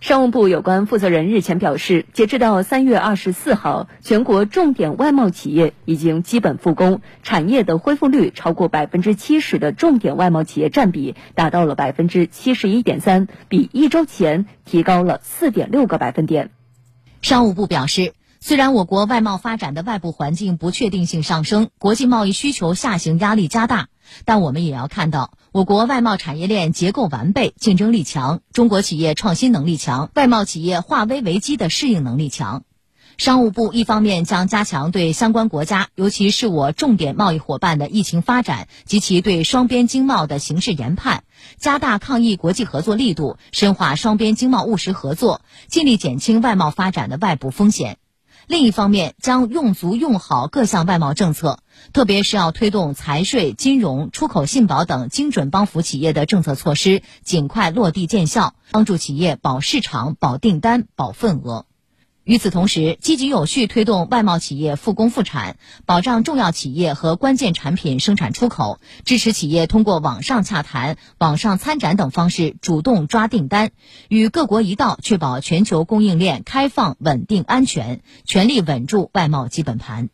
商务部有关负责人日前表示，截止到三月二十四号，全国重点外贸企业已经基本复工，产业的恢复率超过百分之七十的重点外贸企业占比达到了百分之七十一点三，比一周前提高了四点六个百分点。商务部表示，虽然我国外贸发展的外部环境不确定性上升，国际贸易需求下行压力加大。但我们也要看到，我国外贸产业链结构完备，竞争力强，中国企业创新能力强，外贸企业化危为机的适应能力强。商务部一方面将加强对相关国家，尤其是我重点贸易伙伴的疫情发展及其对双边经贸的形势研判，加大抗疫国际合作力度，深化双边经贸务实合作，尽力减轻外贸发展的外部风险。另一方面，将用足用好各项外贸政策，特别是要推动财税、金融、出口信保等精准帮扶企业的政策措施尽快落地见效，帮助企业保市场、保订单、保份额。与此同时，积极有序推动外贸企业复工复产，保障重要企业和关键产品生产出口，支持企业通过网上洽谈、网上参展等方式主动抓订单，与各国一道确保全球供应链开放、稳定、安全，全力稳住外贸基本盘。